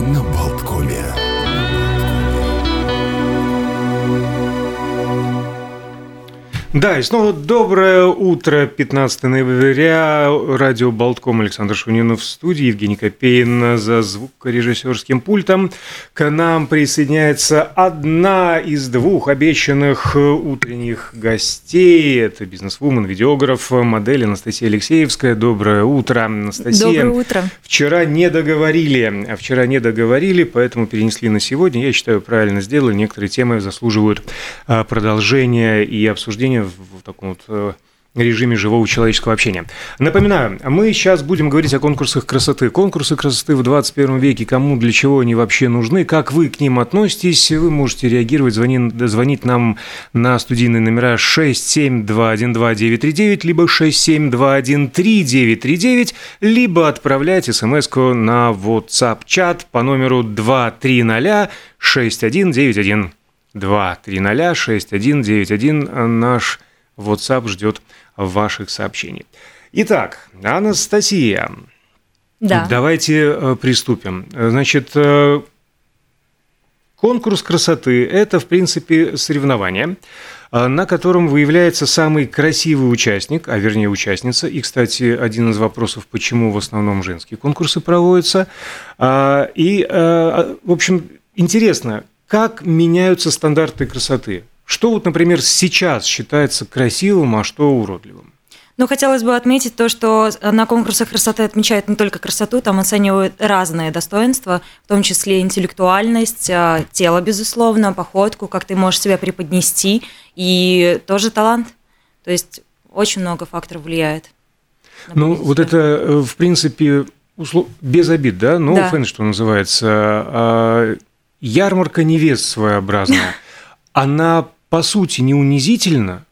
на Болткоме. Да, и снова доброе утро, 15 ноября, радио Болтком, Александр Шунинов в студии, Евгений Копейн за звукорежиссерским пультом. К нам присоединяется одна из двух обещанных утренних гостей. Это бизнес-вумен, видеограф, модель Анастасия Алексеевская. Доброе утро, Анастасия. Доброе утро. Вчера не договорили, а вчера не договорили, поэтому перенесли на сегодня. Я считаю, правильно сделали. Некоторые темы заслуживают а, продолжения и обсуждения в таком вот э, режиме живого человеческого общения. Напоминаю, мы сейчас будем говорить о конкурсах красоты. Конкурсы красоты в 21 веке, кому, для чего они вообще нужны, как вы к ним относитесь, вы можете реагировать, звонить, звонить нам на студийные номера 67212-939, либо 67213-939, либо отправлять смс на WhatsApp-чат по номеру 230 6191. 2306191 наш WhatsApp ждет ваших сообщений. Итак, Анастасия, Да. давайте э, приступим. Значит, э, конкурс красоты – это, в принципе, соревнование, э, на котором выявляется самый красивый участник, а вернее участница. И, кстати, один из вопросов, почему в основном женские конкурсы проводятся. А, И, э, в общем, интересно, как меняются стандарты красоты? Что вот, например, сейчас считается красивым, а что уродливым? Ну, хотелось бы отметить то, что на конкурсах красоты отмечают не только красоту, там оценивают разные достоинства, в том числе интеллектуальность, а, тело, безусловно, походку, как ты можешь себя преподнести, и тоже талант. То есть очень много факторов влияет. Ну, вот это, э, в принципе, услов... без обид, да? No Да. offense, что называется. А, Ярмарка невест своеобразная. Она, по сути, не унизительна,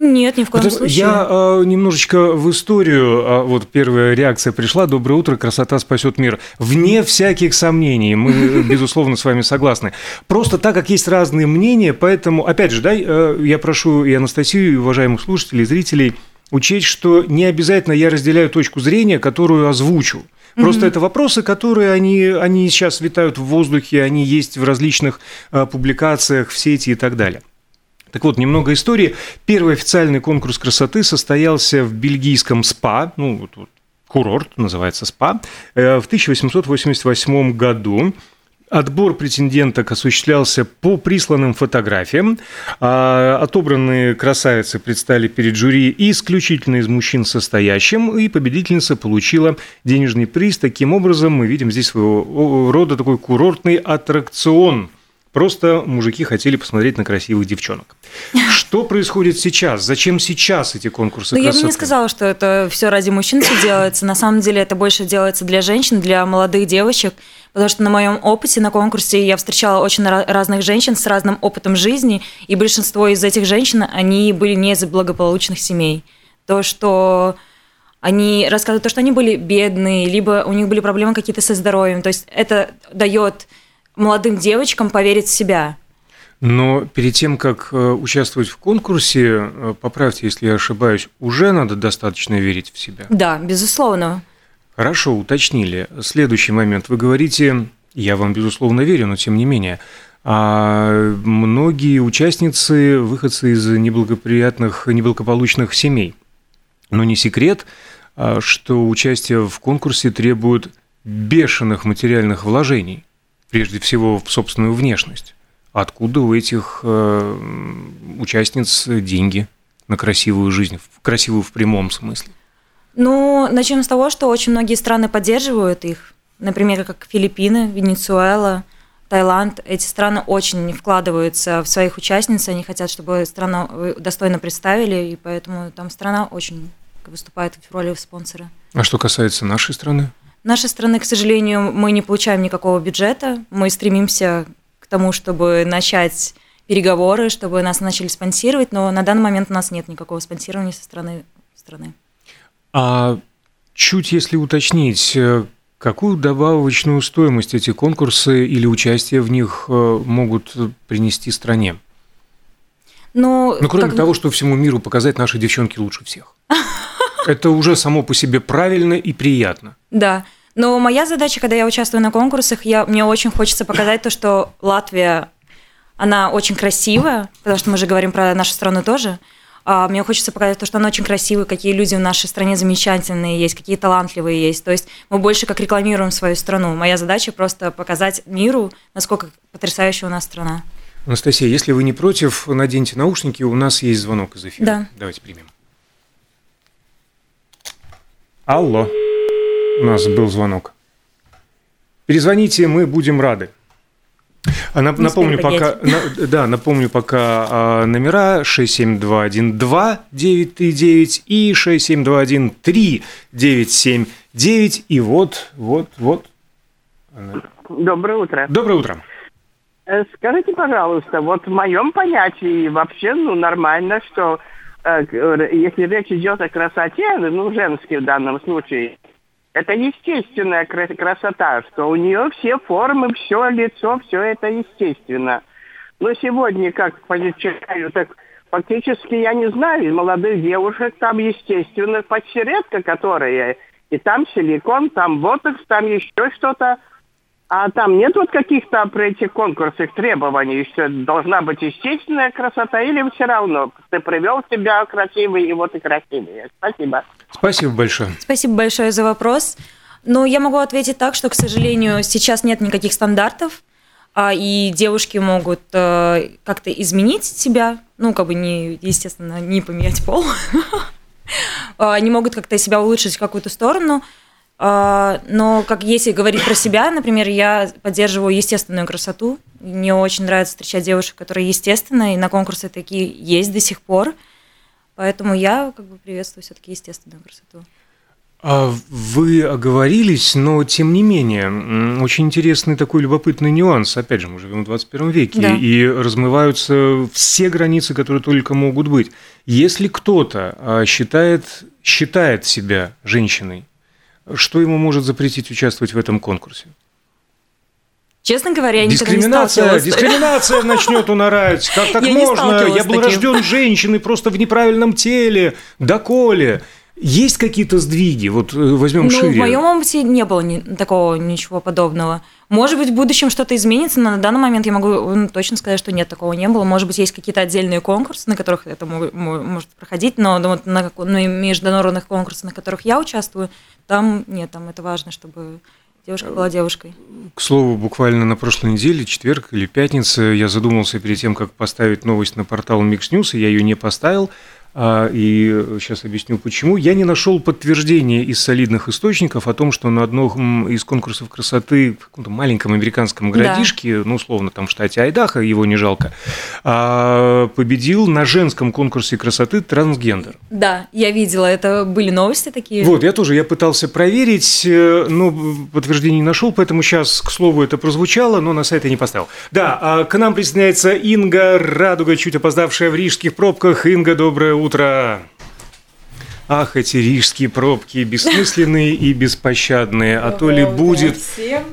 Нет, ни в коем Потому- случае. Я э, немножечко в историю, а, вот первая реакция пришла. Доброе утро, красота спасет мир. Вне всяких сомнений, мы, безусловно, с вами согласны. Просто так как есть разные мнения, поэтому, опять же, да, э, я прошу и Анастасию, и уважаемых слушателей, и зрителей учесть, что не обязательно я разделяю точку зрения, которую озвучу. Просто это вопросы, которые они, они сейчас витают в воздухе, они есть в различных э, публикациях в сети и так далее. Так вот, немного истории. Первый официальный конкурс красоты состоялся в бельгийском СПА, ну, вот, вот курорт, называется СПА, э, в 1888 году. Отбор претенденток осуществлялся по присланным фотографиям. А Отобранные красавицы предстали перед жюри исключительно из мужчин состоящим, и победительница получила денежный приз. Таким образом, мы видим здесь своего рода такой курортный аттракцион. Просто мужики хотели посмотреть на красивых девчонок. Что происходит сейчас? Зачем сейчас эти конкурсы Ну, я бы красоты? не сказала, что это все ради мужчин все делается. На самом деле это больше делается для женщин, для молодых девочек. Потому что на моем опыте на конкурсе я встречала очень разных женщин с разным опытом жизни, и большинство из этих женщин, они были не из благополучных семей. То, что они рассказывают, то, что они были бедные, либо у них были проблемы какие-то со здоровьем. То есть это дает молодым девочкам поверить в себя. Но перед тем, как э, участвовать в конкурсе, э, поправьте, если я ошибаюсь, уже надо достаточно верить в себя. Да, безусловно. Хорошо, уточнили. Следующий момент. Вы говорите, я вам, безусловно, верю, но тем не менее, а многие участницы выходцы из неблагоприятных, неблагополучных семей. Но не секрет, а, что участие в конкурсе требует бешеных материальных вложений, прежде всего в собственную внешность. Откуда у этих э, участниц деньги на красивую жизнь, в красивую в прямом смысле? Ну, начнем с того, что очень многие страны поддерживают их. Например, как Филиппины, Венесуэла, Таиланд. Эти страны очень вкладываются в своих участниц, они хотят, чтобы страну э, достойно представили, и поэтому там страна очень выступает в роли спонсора. А что касается нашей страны? Нашей страны, к сожалению, мы не получаем никакого бюджета. Мы стремимся к тому, чтобы начать переговоры, чтобы нас начали спонсировать, но на данный момент у нас нет никакого спонсирования со стороны страны. А чуть если уточнить, э, какую добавочную стоимость эти конкурсы или участие в них э, могут принести стране? Ну, Ну, кроме как- того, что всему миру показать наши девчонки лучше всех. Это уже само по себе правильно и приятно. Да. Но моя задача, когда я участвую на конкурсах, я, мне очень хочется показать то, что Латвия, она очень красивая, потому что мы же говорим про нашу страну тоже. А, мне хочется показать то, что она очень красивая, какие люди в нашей стране замечательные есть, какие талантливые есть. То есть мы больше как рекламируем свою страну. Моя задача просто показать миру, насколько потрясающая у нас страна. Анастасия, если вы не против, наденьте наушники, у нас есть звонок из эфира. Да. Давайте примем. Алло, у нас был звонок. Перезвоните, мы будем рады. А на, напомню пока, на, да, напомню пока а, номера 67212-939 и 67213-979. И вот, вот, вот. Доброе утро. Доброе утро. Э, скажите, пожалуйста, вот в моем понятии вообще ну, нормально, что э, если речь идет о красоте, ну, женской в данном случае, это естественная красота, что у нее все формы, все лицо, все это естественно. Но сегодня, как читаю, так фактически я не знаю, молодых девушек там, естественно, почти редко, которые, и там силикон, там ботокс, там еще что-то. А там нет вот каких-то при этих конкурсах требований, что должна быть естественная красота, или все равно ты привел себя красивый, и вот и красивый. Спасибо. Спасибо большое. Спасибо большое за вопрос. Ну, я могу ответить так, что, к сожалению, сейчас нет никаких стандартов, а, и девушки могут э, как-то изменить себя, ну, как бы не, естественно, не поменять пол. Они могут как-то себя улучшить в какую-то сторону, а, но как если говорить про себя, например, я поддерживаю естественную красоту. Мне очень нравится встречать девушек, которые естественные, и на конкурсы такие есть до сих пор. Поэтому я как бы приветствую все-таки естественную красоту. А вы оговорились, но тем не менее, очень интересный такой любопытный нюанс. Опять же, мы живем в 21 веке, да. и размываются все границы, которые только могут быть. Если кто-то а, считает, считает себя женщиной, что ему может запретить участвовать в этом конкурсе? Честно говоря, я никогда не сталкивалась. Дискриминация начнет унарать. Как так я можно? Я был рожден женщиной, просто в неправильном теле. Доколе? Есть какие-то сдвиги? Вот э, возьмем ну, шире. В моем опыте не было ни, такого ничего подобного. Может быть, в будущем что-то изменится, но на данный момент я могу ну, точно сказать, что нет, такого не было. Может быть, есть какие-то отдельные конкурсы, на которых это может проходить, но вот на, на международных конкурсах, на которых я участвую, там нет, там это важно, чтобы девушка была девушкой. К слову, буквально на прошлой неделе, четверг или пятница, я задумался перед тем, как поставить новость на портал Mix News, и я ее не поставил. А, и сейчас объясню почему. Я не нашел подтверждения из солидных источников о том, что на одном из конкурсов красоты в каком-то маленьком американском городишке, да. ну, условно, там в штате Айдахо, его не жалко, а, победил на женском конкурсе красоты трансгендер. Да, я видела, это были новости такие. Вот, я тоже, я пытался проверить, э, но подтверждений не нашел, поэтому сейчас, к слову, это прозвучало, но на сайт я не поставил. Да, а к нам присоединяется Инга Радуга, чуть опоздавшая в рижских пробках. Инга, доброе утро утро! Ах, эти рижские пробки бессмысленные и беспощадные. А то ли будет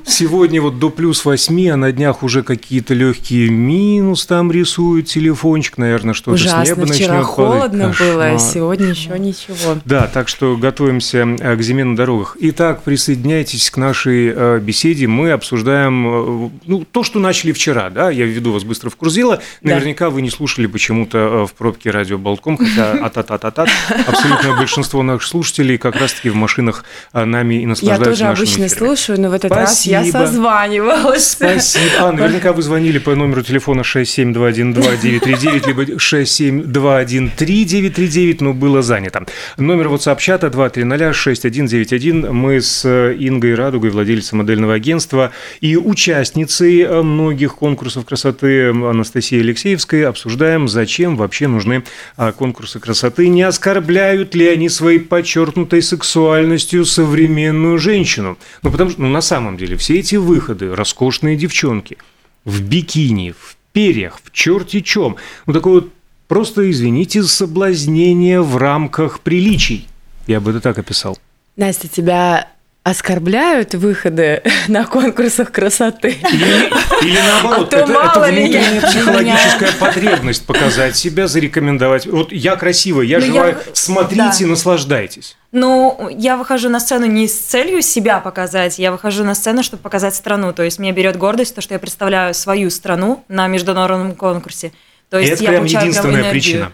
сегодня вот до плюс 8, а на днях уже какие-то легкие минус там рисуют телефончик, наверное, что-то с неба вчера холодно было, а сегодня еще ничего. Да, так что готовимся э, к зиме на дорогах. Итак, присоединяйтесь к нашей э, беседе. Мы обсуждаем э, ну, то, что начали вчера, да, я введу вас быстро в курс дела. Наверняка да. вы не слушали почему-то в пробке радио Болтком, хотя а-та-та-та-та, абсолютно большинство наших слушателей как раз-таки в машинах а, нами и наслаждаются Я тоже обычно эфирами. слушаю, но в этот Спасибо. раз я созванивалась. Спасибо. А, наверняка вы звонили по номеру телефона 67212-939, либо 67213-939, но было занято. Номер WhatsApp-чата 230-6191. Мы с Ингой Радугой, владельцем модельного агентства и участницей многих конкурсов красоты Анастасией Алексеевской обсуждаем, зачем вообще нужны а, конкурсы красоты, не оскорбляют ли они своей подчеркнутой сексуальностью современную женщину. Ну, потому что, ну, на самом деле, все эти выходы, роскошные девчонки в бикини, в перьях, в черти чем, ну, такое вот просто, извините, соблазнение в рамках приличий. Я бы это так описал. Настя, тебя оскорбляют выходы на конкурсах красоты. Или, или наоборот, а это, это внутренняя я... психологическая потребность показать себя, зарекомендовать. Вот я красивая, я Но ну, желаю, я... смотрите, да. наслаждайтесь. Ну, я выхожу на сцену не с целью себя показать, я выхожу на сцену, чтобы показать страну. То есть меня берет гордость то, что я представляю свою страну на международном конкурсе. То есть это я прям единственная прям причина.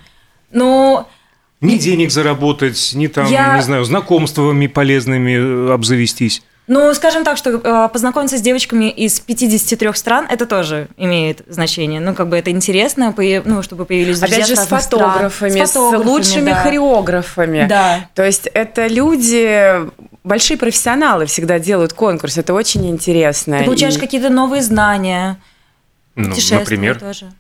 Ну, ни денег заработать, ни там, я... не знаю, знакомствами полезными э, обзавестись. Ну, скажем так, что э, познакомиться с девочками из 53 стран, это тоже имеет значение. Ну, как бы это интересно, ну, чтобы появились друзья Опять же, с фотографами, с, фотографами, с лучшими да. хореографами. Да. То есть это люди, большие профессионалы всегда делают конкурс, это очень интересно. Ты получаешь и... какие-то новые знания. Ну, например? тоже.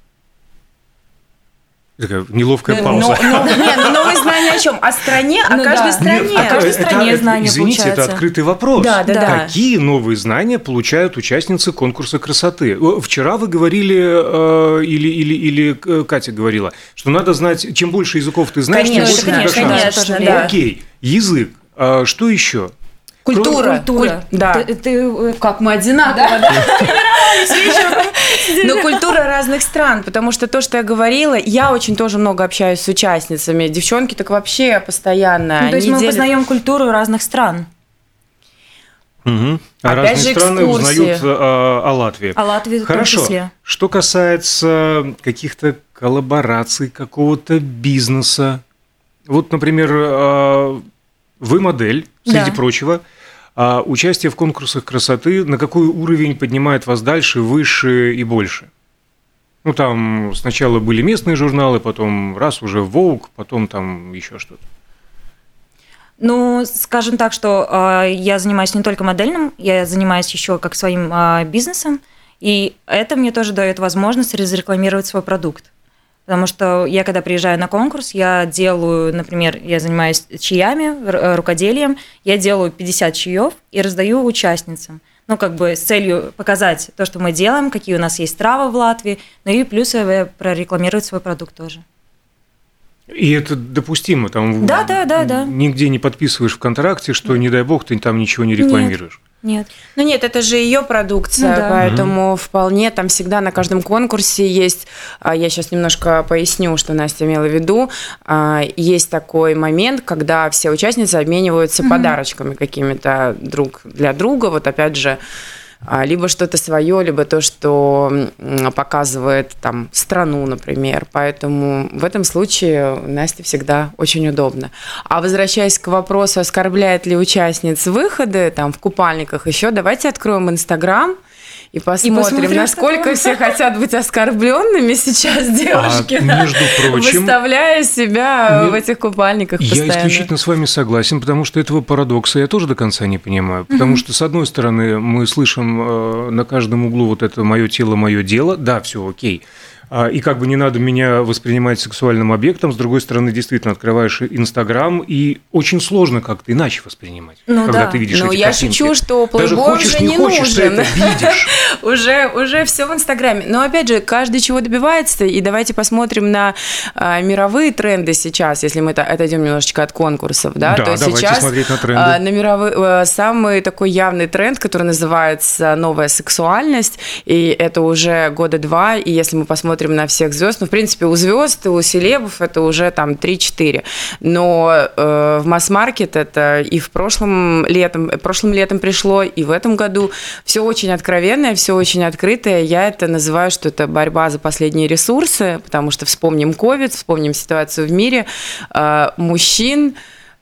Такая неловкая пауза. Но, но, нет, ну, новые знания о чем? О стране, о ну, каждой да. стране. Нет, о каждой стране это, знания Извините, получается. это открытый вопрос. Да, да, да. Какие новые знания получают участницы конкурса красоты? Вчера вы говорили, э, или, или, или э, Катя говорила, что надо знать, чем больше языков ты знаешь, конечно, тем больше конечно, у тебя шансов. Конечно, да. Окей, язык. А что еще? Культура. Культура. Куль... Да. Ты, ты, э, как мы одинаково, да? Но культура разных стран, потому что то, что я говорила, я очень тоже много общаюсь с участницами. Девчонки так вообще постоянно. Ну, то есть мы познаем культуру разных стран. Угу. А Опять разные страны узнают а, о Латвии. О Латвии Хорошо. в том числе. Что касается каких-то коллабораций, какого-то бизнеса. Вот, например, а, вы модель, среди да. прочего. А участие в конкурсах красоты на какой уровень поднимает вас дальше, выше и больше? Ну, там сначала были местные журналы, потом раз уже Vogue, потом там еще что-то. Ну, скажем так, что э, я занимаюсь не только модельным, я занимаюсь еще как своим э, бизнесом, и это мне тоже дает возможность разрекламировать свой продукт. Потому что я, когда приезжаю на конкурс, я делаю, например, я занимаюсь чаями, э, рукоделием, я делаю 50 чаев и раздаю участницам. Ну, как бы с целью показать то, что мы делаем, какие у нас есть травы в Латвии, ну и плюс прорекламировать свой продукт тоже. И это допустимо, там да, да, да, да. нигде не подписываешь в контракте, что, не дай бог, ты там ничего не рекламируешь. Нет. Нет. Ну нет, это же ее продукция, ну, да. поэтому угу. вполне там всегда на каждом конкурсе есть, а, я сейчас немножко поясню, что Настя имела в виду, а, есть такой момент, когда все участницы обмениваются угу. подарочками какими-то друг для друга, вот опять же, либо что-то свое, либо то, что показывает там страну, например. Поэтому в этом случае Насте всегда очень удобно. А возвращаясь к вопросу, оскорбляет ли участниц выходы там в купальниках еще, давайте откроем Инстаграм – и посмотрим, и посмотрим насколько все хотят быть оскорбленными сейчас девушки, а, между прочим, выставляя себя в этих купальниках постоянно. Я исключительно с вами согласен, потому что этого парадокса я тоже до конца не понимаю. Потому что, с одной стороны, мы слышим э, на каждом углу вот это «мое тело, мое дело», да, все окей. А, и как бы не надо меня воспринимать сексуальным объектом, с другой стороны, действительно открываешь Инстаграм, и очень сложно как-то иначе воспринимать, ну, когда да. ты видишь Но эти я картинки. шучу, что Даже хочешь, уже не, хочешь, нужен. ты это видишь. уже, уже все в Инстаграме. Но опять же, каждый чего добивается, и давайте посмотрим на а, мировые тренды сейчас, если мы отойдем немножечко от конкурсов, да, да то давайте сейчас смотреть на тренды. А, на мировые, а, самый такой явный тренд, который называется новая сексуальность, и это уже года два, и если мы посмотрим на всех звезд, ну, в принципе, у звезд, у селебов это уже там 3-4. Но э, в масс-маркет это и в прошлом летом, прошлым летом пришло, и в этом году все очень откровенное, все очень открытое. Я это называю, что это борьба за последние ресурсы, потому что вспомним COVID, вспомним ситуацию в мире. Э, мужчин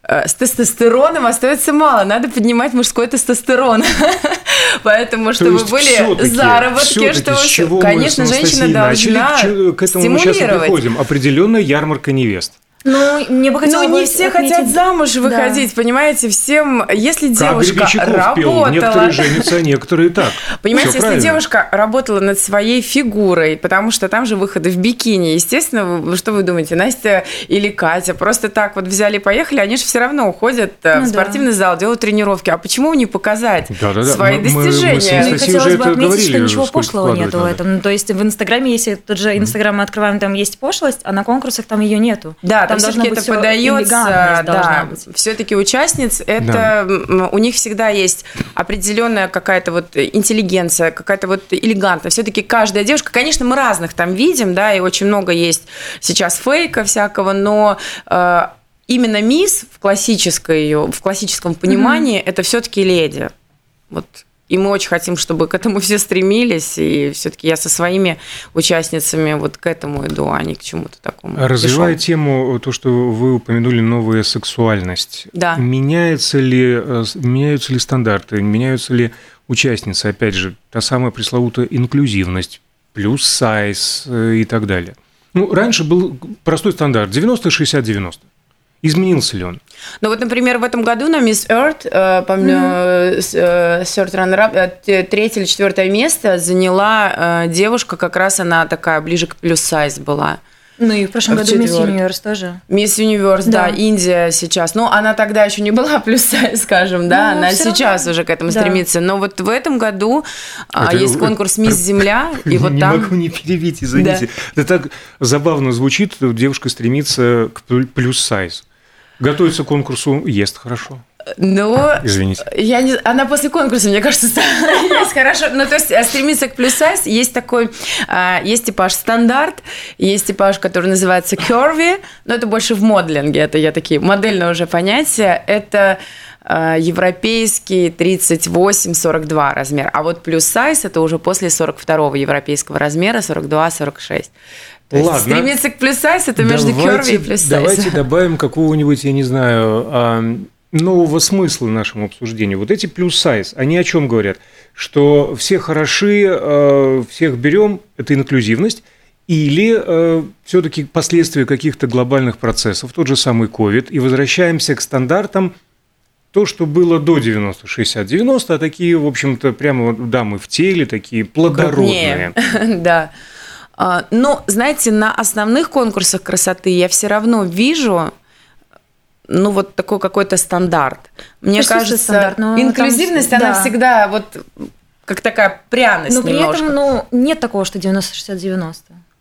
с тестостероном остается мало. Надо поднимать мужской тестостерон. Поэтому, чтобы были заработки, чтобы, конечно, женщина должна к этому мы сейчас приходим. Определенная ярмарка невест. Ну, мне бы хотелось Ну, не все отметить... хотят замуж выходить, да. понимаете, всем, если девушка как работала... Пел. Некоторые женятся, а некоторые так. Понимаете, Всё если правильно. девушка работала над своей фигурой, потому что там же выходы в бикини, естественно, что вы думаете, Настя или Катя просто так вот взяли и поехали, они же все равно уходят э, ну, в спортивный да. зал, делают тренировки. А почему не показать да, да, да. свои мы, достижения? Мы, мы хотелось бы отметить, говорили, что ничего пошлого нету в этом. Ну, то есть в Инстаграме, если тот же Инстаграм мы открываем, там есть пошлость, а на конкурсах там ее нету. Да, там все-таки это подается, да, все-таки участниц, это да. у них всегда есть определенная какая-то вот интеллигенция, какая-то вот элегантная. Все-таки каждая девушка, конечно, мы разных там видим, да, и очень много есть сейчас фейка всякого, но э, именно мисс в классической в классическом понимании mm-hmm. это все-таки леди. Вот и мы очень хотим, чтобы к этому все стремились. И все-таки я со своими участницами вот к этому иду, а не к чему-то такому. Развивая Пешом. тему, то, что вы упомянули, новая сексуальность. Да. Меняются ли, э, меняются ли стандарты, меняются ли участницы? Опять же, та самая пресловутая инклюзивность, плюс сайз э, и так далее. Ну, раньше был простой стандарт 90-60-90. Изменился ли он? Ну вот, например, в этом году на Miss Earth, э, помню, mm-hmm. Third Runner третье или четвертое место заняла девушка, как раз она такая ближе к плюс сайз была. Ну и в прошлом в году Мисс Юниверс тоже. Мисс Юниверс, да. да, Индия сейчас. Ну, она тогда еще не была плюс сайз, скажем, да, ну, она сейчас равно. уже к этому да. стремится. Но вот в этом году а, это, есть конкурс Мисс Земля, и вот не там... Не могу не перебить, извините. Да. Это так забавно звучит, девушка стремится к плюс сайз. Готовится к конкурсу, ест хорошо. Ну, Извините. Я не, она после конкурса, мне кажется, есть хорошо. Ну, то есть, э, стремиться к плюс сайз. Есть такой, а, есть типаж стандарт, есть типаж, который называется curvy, но это больше в моделинге. Это я такие модельные уже понятия. Это европейский 38-42 размер. А вот плюс сайз это уже после 42 европейского размера, 42-46. То Ладно. есть стремиться к плюс сайз это между curvy и плюс сайз. Давайте добавим какого-нибудь, я не знаю, а, нового смысла нашему обсуждению. Вот эти плюс сайз, они о чем говорят? Что все хороши, а, всех берем, это инклюзивность, или э, все-таки последствия каких-то глобальных процессов, тот же самый COVID, и возвращаемся к стандартам то, что было до 90, 60, 90, а такие, в общем-то, прямо дамы в теле, такие плодородные. Да. А, но, знаете, на основных конкурсах красоты я все равно вижу, ну, вот такой какой-то стандарт. Мне кажется, стандарт, инклюзивность, там, она да. всегда вот как такая пряность Но при немножко. этом, ну, нет такого, что 90-60-90.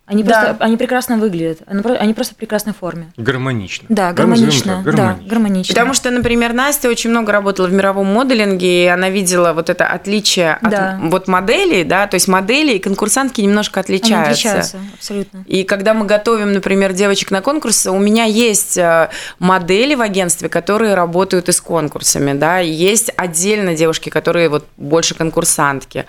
Они, да. просто, они прекрасно выглядят, они просто в прекрасной форме. Гармонично. Да, гармонично. Так, гармонично. Да, гармонично. Потому что, например, Настя очень много работала в мировом моделинге, и она видела вот это отличие от вот моделей, да, то есть модели и конкурсантки немножко отличаются. Они отличаются, абсолютно. И когда мы готовим, например, девочек на конкурс, у меня есть э, модели в агентстве, которые работают и с конкурсами, да, есть отдельно девушки, которые вот больше конкурсантки.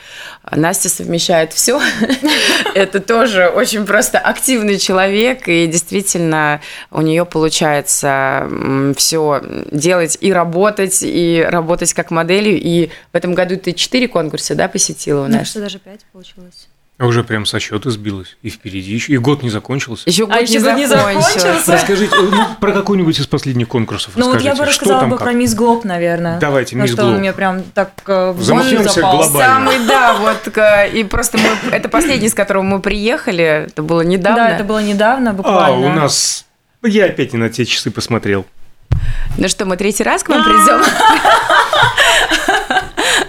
Настя совмещает все. Это тоже очень просто активный человек, и действительно у нее получается все делать и работать, и работать как моделью. И в этом году ты четыре конкурса, да, посетила у нас? Кажется, даже пять получилось. А уже прям со счета сбилась. И впереди еще. И год не закончился. Еще год а не, еще не закончился. Расскажите ну, про какой-нибудь из последних конкурсов. Ну вот я бы рассказала бы про Мисс Глоб, наверное. Давайте, Мисс Глоб. Что у меня прям так э, Замахнемся глобально. Самый, да, вот. И просто мы, это последний, с которого мы приехали. Это было недавно. Да, это было недавно, буквально. А, у нас... Я опять не на те часы посмотрел. Ну что, мы третий раз к вам придем?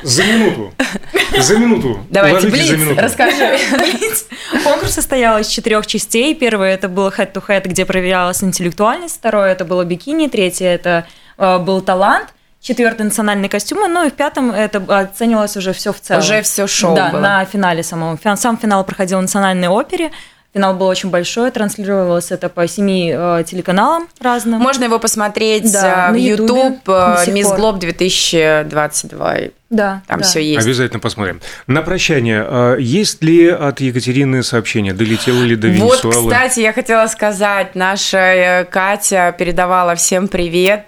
За минуту. За минуту. Давайте, Блиц, за минуту. расскажи. Конкурс состоял из четырех частей. Первое это было head-to-head, где проверялась интеллектуальность. Второе это было бикини. Третье это э, был талант. Четвертый национальные костюмы, ну и в пятом это оценивалось уже все в целом. Уже все шоу Да, было. на финале самом. Сам финал проходил в национальной опере. Финал был очень большой, транслировалось это по семи э, телеканалам разным. Можно его посмотреть да, э, в YouTube, э, Мисс Глоб 2022. Да, там да. все есть. Обязательно посмотрим. На прощание, э, есть ли от Екатерины сообщение? Долетело ли до Венесуэлы? Вот, кстати, я хотела сказать, наша Катя передавала всем привет,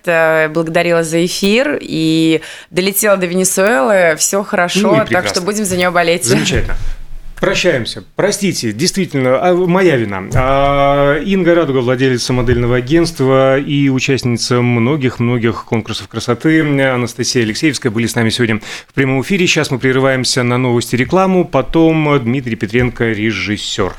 благодарила за эфир и долетела до Венесуэлы, все хорошо, ну так что будем за нее болеть. Замечательно. Прощаемся. Простите, действительно, а, моя вина. А, Инга Радуга, владелица модельного агентства и участница многих-многих конкурсов красоты. Анастасия Алексеевская были с нами сегодня в прямом эфире. Сейчас мы прерываемся на новости рекламу. Потом Дмитрий Петренко, режиссер.